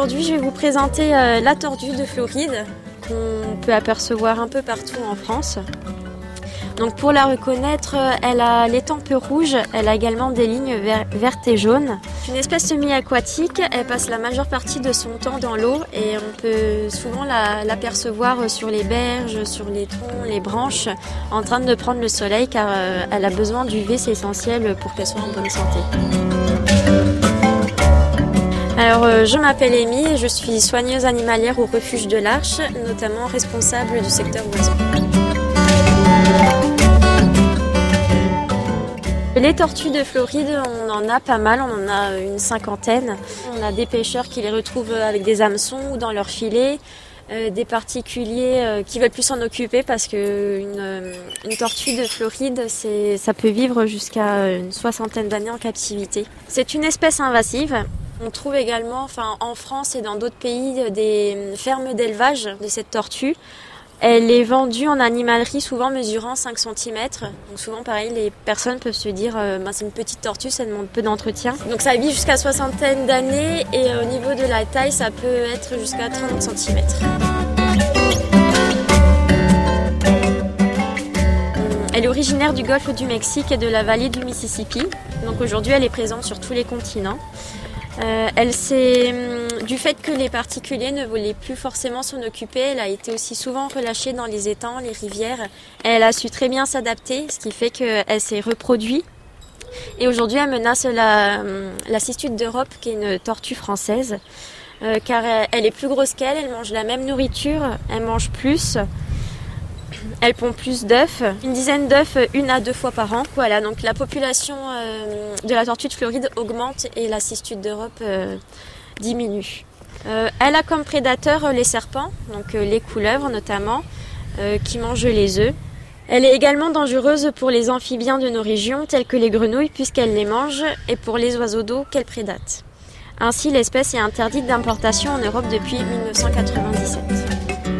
aujourd'hui, je vais vous présenter euh, la tordue de Floride qu'on peut apercevoir un peu partout en France. Donc pour la reconnaître, elle a les tempes rouges, elle a également des lignes vertes et jaunes. Une espèce semi-aquatique, elle passe la majeure partie de son temps dans l'eau et on peut souvent l'apercevoir sur les berges, sur les troncs, les branches, en train de prendre le soleil car euh, elle a besoin d'UV, c'est essentiel pour qu'elle soit en bonne santé. Alors, euh, je m'appelle Amy et je suis soigneuse animalière au refuge de l'Arche, notamment responsable du secteur oiseaux. Les tortues de Floride, on en a pas mal, on en a une cinquantaine. On a des pêcheurs qui les retrouvent avec des hameçons ou dans leurs filets. Euh, des particuliers euh, qui veulent plus s'en occuper parce que une, euh, tortue de Floride, ça peut vivre jusqu'à une soixantaine d'années en captivité. C'est une espèce invasive. On trouve également, en France et dans d'autres pays, des fermes d'élevage de cette tortue. Elle est vendue en animalerie, souvent mesurant 5 cm. Donc souvent, pareil, les personnes peuvent se dire, euh, ben, c'est une petite tortue, ça demande peu d'entretien. Donc ça vit jusqu'à soixantaine d'années et au niveau de la taille, ça peut être jusqu'à 30 cm. Elle est originaire du golfe du Mexique et de la vallée du Mississippi. Donc aujourd'hui, elle est présente sur tous les continents. Euh, elle s'est, hum, du fait que les particuliers ne voulaient plus forcément s'en occuper, elle a été aussi souvent relâchée dans les étangs, les rivières. Elle a su très bien s'adapter, ce qui fait qu'elle s'est reproduite. Et aujourd'hui, elle menace la, hum, la cistude d'Europe, qui est une tortue française, euh, car elle est plus grosse qu'elle, elle mange la même nourriture, elle mange plus. Elle pond plus d'œufs, une dizaine d'œufs une à deux fois par an. Voilà, donc la population euh, de la tortue de Floride augmente et la cistude d'Europe euh, diminue. Euh, elle a comme prédateurs les serpents, donc les couleuvres notamment, qui mangent les œufs. Elle est également dangereuse pour les amphibiens de nos régions, tels que les grenouilles, puisqu'elle les mange, et pour les oiseaux d'eau qu'elle prédate. Ainsi, l'espèce est interdite d'importation en Europe depuis 1997.